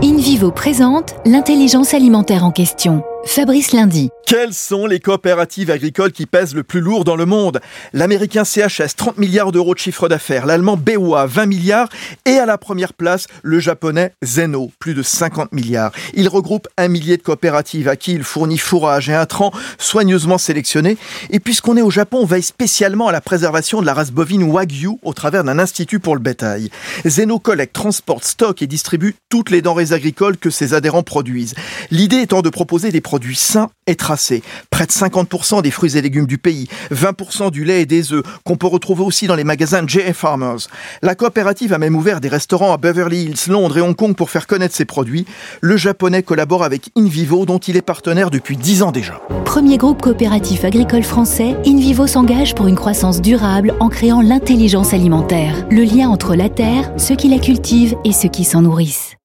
in InVivo présente l'intelligence alimentaire en question. Fabrice Lundi. Quelles sont les coopératives agricoles qui pèsent le plus lourd dans le monde? L'américain CHS, 30 milliards d'euros de chiffre d'affaires. L'allemand BOA, 20 milliards. Et à la première place, le japonais Zeno, plus de 50 milliards. Il regroupe un millier de coopératives à qui il fournit fourrage et intrants soigneusement sélectionnés. Et puisqu'on est au Japon, on veille spécialement à la préservation de la race bovine Wagyu au travers d'un institut pour le bétail. Zeno collecte, transporte, stocke et distribue toutes les denrées agricoles que ses adhérents produisent. L'idée étant de proposer des produits sains et tracés. Près de 50% des fruits et légumes du pays, 20% du lait et des œufs, qu'on peut retrouver aussi dans les magasins J.A. Farmers. La coopérative a même ouvert des restaurants à Beverly Hills, Londres et Hong Kong pour faire connaître ses produits. Le japonais collabore avec InVivo, dont il est partenaire depuis 10 ans déjà. Premier groupe coopératif agricole français, InVivo s'engage pour une croissance durable en créant l'intelligence alimentaire, le lien entre la terre, ceux qui la cultivent et ceux qui s'en nourrissent.